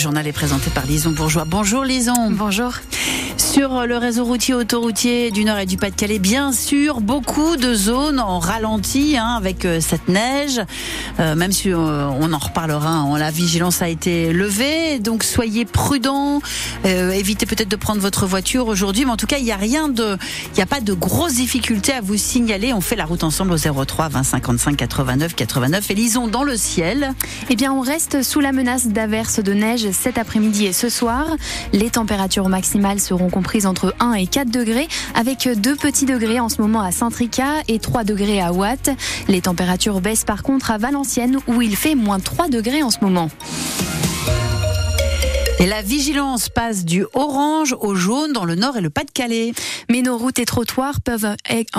journal est présenté par Lison Bourgeois. Bonjour Lison. Bonjour. Sur le réseau routier autoroutier du Nord et du Pas-de-Calais, bien sûr, beaucoup de zones en ralenti hein, avec euh, cette neige. Euh, même si euh, on en reparlera, hein, la vigilance a été levée, donc soyez prudents. évitez peut-être de prendre votre voiture aujourd'hui, mais en tout cas, il n'y a rien de, il n'y a pas de grosses difficultés à vous signaler. On fait la route ensemble au 03 20 55 89 89. Et lisons dans le ciel. Eh bien, on reste sous la menace d'averses de neige cet après-midi et ce soir. Les températures maximales seront comprises entre 1 et 4 degrés, avec 2 petits degrés en ce moment à Saint-Tricas et 3 degrés à Watt. Les températures baissent par contre à Valenciennes où il fait moins 3 degrés en ce moment. Et la vigilance passe du orange au jaune dans le nord et le Pas-de-Calais. Mais nos routes et trottoirs peuvent être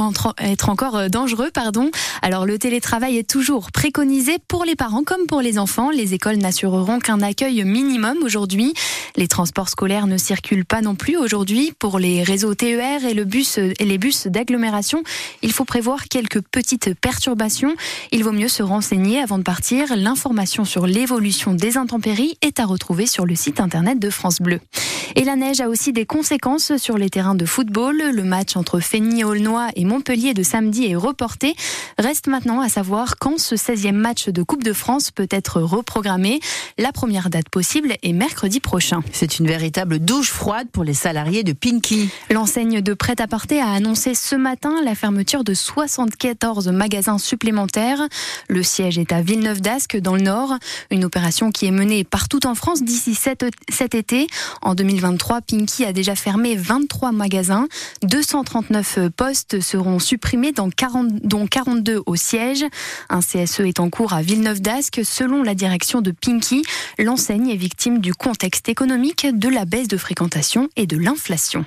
encore euh, dangereux, pardon. Alors le télétravail est toujours préconisé pour les parents comme pour les enfants. Les écoles n'assureront qu'un accueil minimum aujourd'hui. Les transports scolaires ne circulent pas non plus aujourd'hui. Pour les réseaux TER et et les bus d'agglomération, il faut prévoir quelques petites perturbations. Il vaut mieux se renseigner avant de partir. L'information sur l'évolution des intempéries est à retrouver sur le site internet internet de France Bleu. Et la neige a aussi des conséquences sur les terrains de football. Le match entre Feigny-Aulnois et Montpellier de samedi est reporté. Reste maintenant à savoir quand ce 16e match de Coupe de France peut être reprogrammé. La première date possible est mercredi prochain. C'est une véritable douche froide pour les salariés de Pinky. L'enseigne de prêt-à-porter a annoncé ce matin la fermeture de 74 magasins supplémentaires. Le siège est à Villeneuve-d'Ascq dans le Nord. Une opération qui est menée partout en France d'ici cet, cet été. En 2020, 2023, Pinky a déjà fermé 23 magasins. 239 postes seront supprimés, dans 40, dont 42 au siège. Un CSE est en cours à Villeneuve-d'Ascq. Selon la direction de Pinky, l'enseigne est victime du contexte économique, de la baisse de fréquentation et de l'inflation.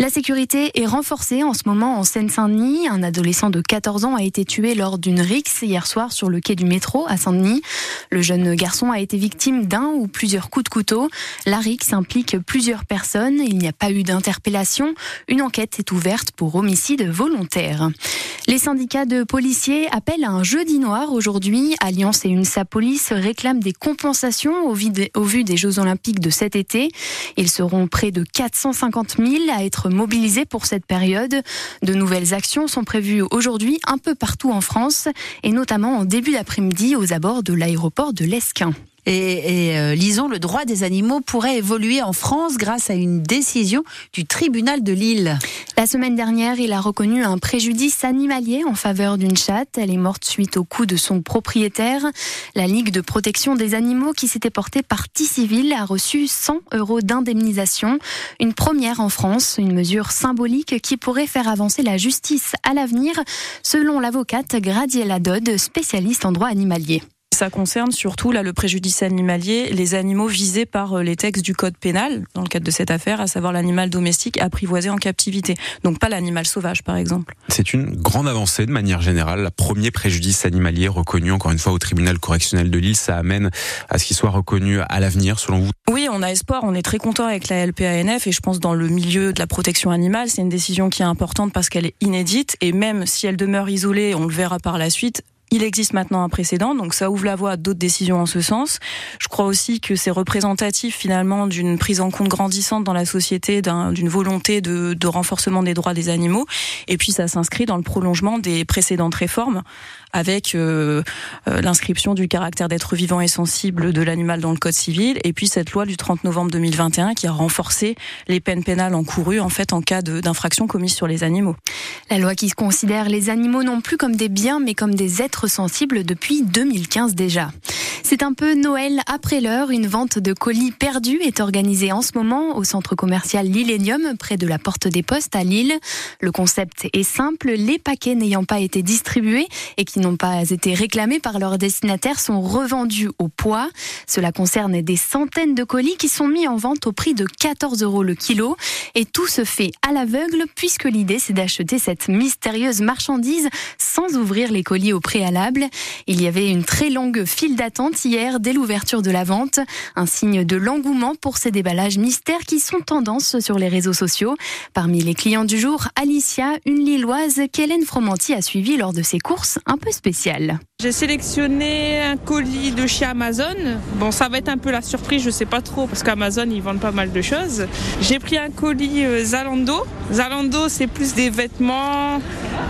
La sécurité est renforcée en ce moment en Seine-Saint-Denis. Un adolescent de 14 ans a été tué lors d'une rixe hier soir sur le quai du métro à Saint-Denis. Le jeune garçon a été victime d'un ou plusieurs coups de couteau. La rixe implique plusieurs personnes. Il n'y a pas eu d'interpellation. Une enquête est ouverte pour homicide volontaire. Les syndicats de policiers appellent à un jeudi noir aujourd'hui. Alliance et UNSA Police réclament des compensations au vu des Jeux Olympiques de cet été. Ils seront près de 450 000 à être mobilisés pour cette période. De nouvelles actions sont prévues aujourd'hui un peu partout en France et notamment en début d'après-midi aux abords de l'aéroport de l'Esquin. Et, et euh, lisons, le droit des animaux pourrait évoluer en France grâce à une décision du tribunal de Lille. La semaine dernière, il a reconnu un préjudice animalier en faveur d'une chatte. Elle est morte suite au coup de son propriétaire. La Ligue de protection des animaux, qui s'était portée partie civile, a reçu 100 euros d'indemnisation. Une première en France, une mesure symbolique qui pourrait faire avancer la justice à l'avenir, selon l'avocate Gradiela Dodd, spécialiste en droit animalier. Ça concerne surtout là le préjudice animalier, les animaux visés par euh, les textes du code pénal dans le cadre de cette affaire, à savoir l'animal domestique apprivoisé en captivité. Donc pas l'animal sauvage par exemple. C'est une grande avancée de manière générale. Le premier préjudice animalier reconnu encore une fois au tribunal correctionnel de Lille, ça amène à ce qu'il soit reconnu à l'avenir selon vous? Oui, on a espoir, on est très content avec la LPANF et je pense dans le milieu de la protection animale, c'est une décision qui est importante parce qu'elle est inédite et même si elle demeure isolée, on le verra par la suite, il existe maintenant un précédent, donc ça ouvre la voie à d'autres décisions en ce sens. Je crois aussi que c'est représentatif finalement d'une prise en compte grandissante dans la société, d'une volonté de, renforcement des droits des animaux. Et puis ça s'inscrit dans le prolongement des précédentes réformes avec euh, euh, l'inscription du caractère d'être vivant et sensible de l'animal dans le code civil, et puis cette loi du 30 novembre 2021 qui a renforcé les peines pénales encourues en fait en cas d'infraction commise sur les animaux. La loi qui considère les animaux non plus comme des biens mais comme des êtres sensibles depuis 2015 déjà. C'est un peu Noël après l'heure. Une vente de colis perdus est organisée en ce moment au centre commercial Lillénium, près de la Porte des Postes à Lille. Le concept est simple. Les paquets n'ayant pas été distribués et qui n'ont pas été réclamés par leurs destinataires sont revendus au poids. Cela concerne des centaines de colis qui sont mis en vente au prix de 14 euros le kilo. Et tout se fait à l'aveugle puisque l'idée c'est d'acheter cette mystérieuse marchandise sans ouvrir les colis au préalable Il y avait une très longue file d'attente hier dès l'ouverture de la vente, un signe de l'engouement pour ces déballages mystères qui sont tendance sur les réseaux sociaux. Parmi les clients du jour, Alicia, une Lilloise qu'Hélène Fromanti a suivie lors de ses courses un peu spéciales. J'ai sélectionné un colis de chez Amazon. Bon, ça va être un peu la surprise, je sais pas trop, parce qu'Amazon, ils vendent pas mal de choses. J'ai pris un colis euh, Zalando. Zalando, c'est plus des vêtements,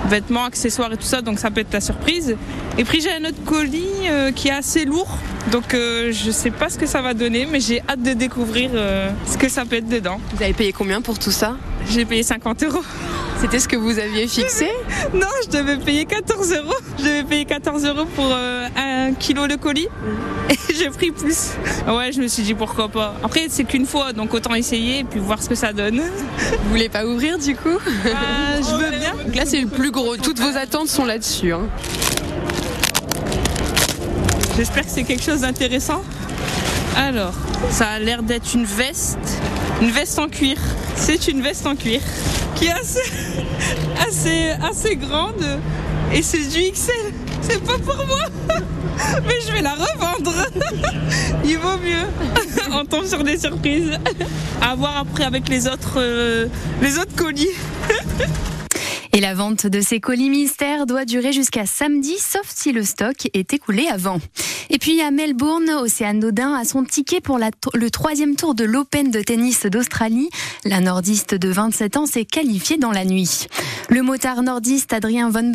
vêtements, accessoires et tout ça, donc ça peut être la surprise. Et puis j'ai un autre colis euh, qui est assez lourd, donc euh, je sais pas ce que ça va donner, mais j'ai hâte de découvrir ce que ça peut être dedans. Vous avez payé combien pour tout ça? J'ai payé 50 euros. C'était ce que vous aviez fixé Non, je devais payer 14 euros. Je devais payer 14 euros pour euh, un kilo de colis. Et j'ai pris plus. Ouais, je me suis dit pourquoi pas. Après, c'est qu'une fois, donc autant essayer et puis voir ce que ça donne. Vous voulez pas ouvrir du coup euh, Je veux bien. Donc là, c'est le plus gros. Toutes vos attentes sont là-dessus. Hein. J'espère que c'est quelque chose d'intéressant. Alors, ça a l'air d'être une veste. Une veste en cuir. C'est une veste en cuir qui est assez, assez, assez grande. Et c'est du XL. C'est pas pour moi. Mais je vais la revendre. Il vaut mieux. On tombe sur des surprises. À voir après avec les autres, euh, les autres colis. Et la vente de ces colis mystères doit durer jusqu'à samedi, sauf si le stock est écoulé avant. Et puis à Melbourne, Océane Dodin a son ticket pour le troisième tour de l'Open de tennis d'Australie. La nordiste de 27 ans s'est qualifiée dans la nuit. Le motard nordiste Adrien Van,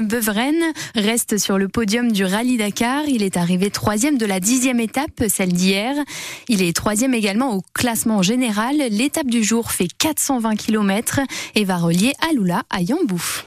Beveren reste sur le podium du Rallye Dakar. Il est arrivé troisième de la dixième étape, celle d'hier. Il est troisième également au classement général. L'étape du jour fait 420 km et va relier Aloula à Yambouf.